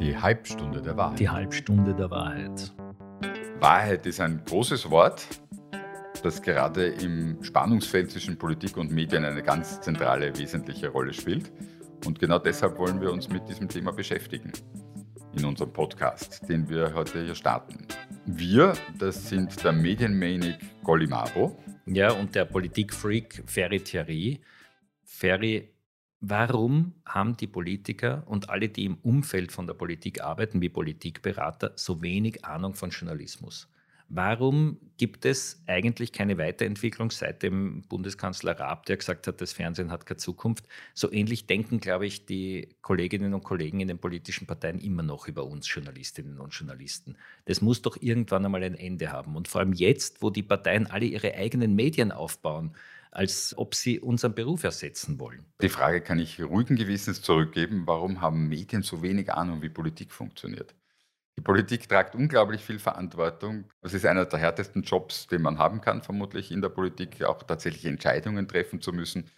Die Halbstunde der Wahrheit. Die Halbstunde der Wahrheit. Wahrheit ist ein großes Wort, das gerade im Spannungsfeld zwischen Politik und Medien eine ganz zentrale, wesentliche Rolle spielt. Und genau deshalb wollen wir uns mit diesem Thema beschäftigen in unserem Podcast, den wir heute hier starten. Wir, das sind der Medienmanik Golimaro. Ja, und der Politikfreak Ferry Thierry. Ferry Warum haben die Politiker und alle, die im Umfeld von der Politik arbeiten, wie Politikberater, so wenig Ahnung von Journalismus? Warum gibt es eigentlich keine Weiterentwicklung seit dem Bundeskanzler Raab, der gesagt hat, das Fernsehen hat keine Zukunft? So ähnlich denken, glaube ich, die Kolleginnen und Kollegen in den politischen Parteien immer noch über uns Journalistinnen und Journalisten. Das muss doch irgendwann einmal ein Ende haben. Und vor allem jetzt, wo die Parteien alle ihre eigenen Medien aufbauen, als ob sie unseren Beruf ersetzen wollen. Die Frage kann ich ruhigen Gewissens zurückgeben, warum haben Medien so wenig Ahnung, wie Politik funktioniert? Die Politik tragt unglaublich viel Verantwortung. Es ist einer der härtesten Jobs, den man haben kann, vermutlich in der Politik, auch tatsächlich Entscheidungen treffen zu müssen.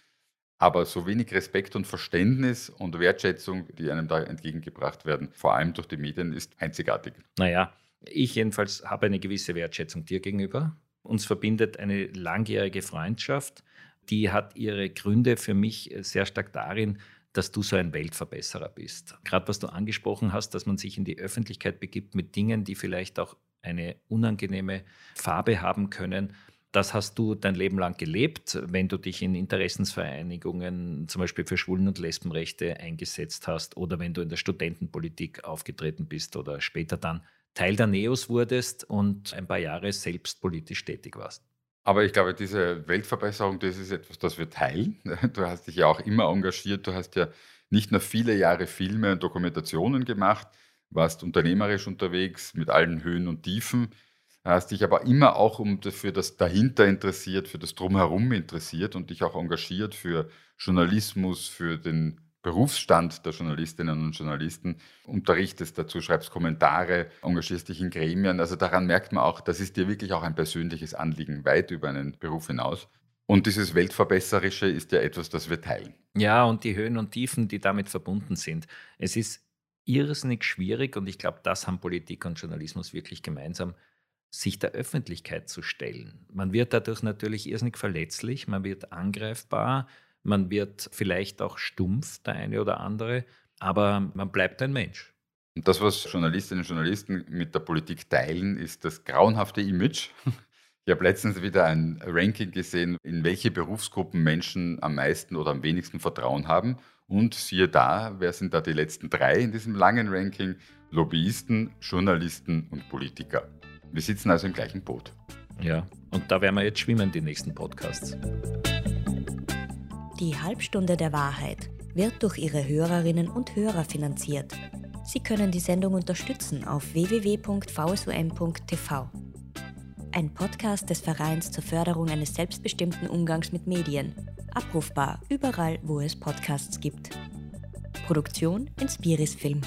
Aber so wenig Respekt und Verständnis und Wertschätzung, die einem da entgegengebracht werden, vor allem durch die Medien, ist einzigartig. Naja, ich jedenfalls habe eine gewisse Wertschätzung dir gegenüber. Uns verbindet eine langjährige Freundschaft, die hat ihre Gründe für mich sehr stark darin, dass du so ein Weltverbesserer bist. Gerade was du angesprochen hast, dass man sich in die Öffentlichkeit begibt mit Dingen, die vielleicht auch eine unangenehme Farbe haben können. Das hast du dein Leben lang gelebt, wenn du dich in Interessensvereinigungen, zum Beispiel für Schwulen- und Lesbenrechte eingesetzt hast oder wenn du in der Studentenpolitik aufgetreten bist oder später dann Teil der NEOS wurdest und ein paar Jahre selbst politisch tätig warst. Aber ich glaube, diese Weltverbesserung, das ist etwas, das wir teilen. Du hast dich ja auch immer engagiert. Du hast ja nicht nur viele Jahre Filme und Dokumentationen gemacht, warst unternehmerisch unterwegs mit allen Höhen und Tiefen, hast dich aber immer auch um für das Dahinter interessiert, für das Drumherum interessiert und dich auch engagiert für Journalismus, für den Berufsstand der Journalistinnen und Journalisten, unterrichtest dazu, schreibst Kommentare, engagierst dich in Gremien. Also daran merkt man auch, das ist dir wirklich auch ein persönliches Anliegen, weit über einen Beruf hinaus. Und dieses Weltverbesserische ist ja etwas, das wir teilen. Ja, und die Höhen und Tiefen, die damit verbunden sind. Es ist irrsinnig schwierig und ich glaube, das haben Politik und Journalismus wirklich gemeinsam, sich der Öffentlichkeit zu stellen. Man wird dadurch natürlich irrsinnig verletzlich, man wird angreifbar, man wird vielleicht auch stumpf, der eine oder andere, aber man bleibt ein Mensch. Und das, was Journalistinnen und Journalisten mit der Politik teilen, ist das grauenhafte Image. Ich habe letztens wieder ein Ranking gesehen, in welche Berufsgruppen Menschen am meisten oder am wenigsten Vertrauen haben. Und siehe da, wer sind da die letzten drei in diesem langen Ranking? Lobbyisten, Journalisten und Politiker. Wir sitzen also im gleichen Boot. Ja, und da werden wir jetzt schwimmen, die nächsten Podcasts. Die Halbstunde der Wahrheit wird durch ihre Hörerinnen und Hörer finanziert. Sie können die Sendung unterstützen auf www.vsum.tv. Ein Podcast des Vereins zur Förderung eines selbstbestimmten Umgangs mit Medien. Abrufbar überall, wo es Podcasts gibt. Produktion Inspiris Film.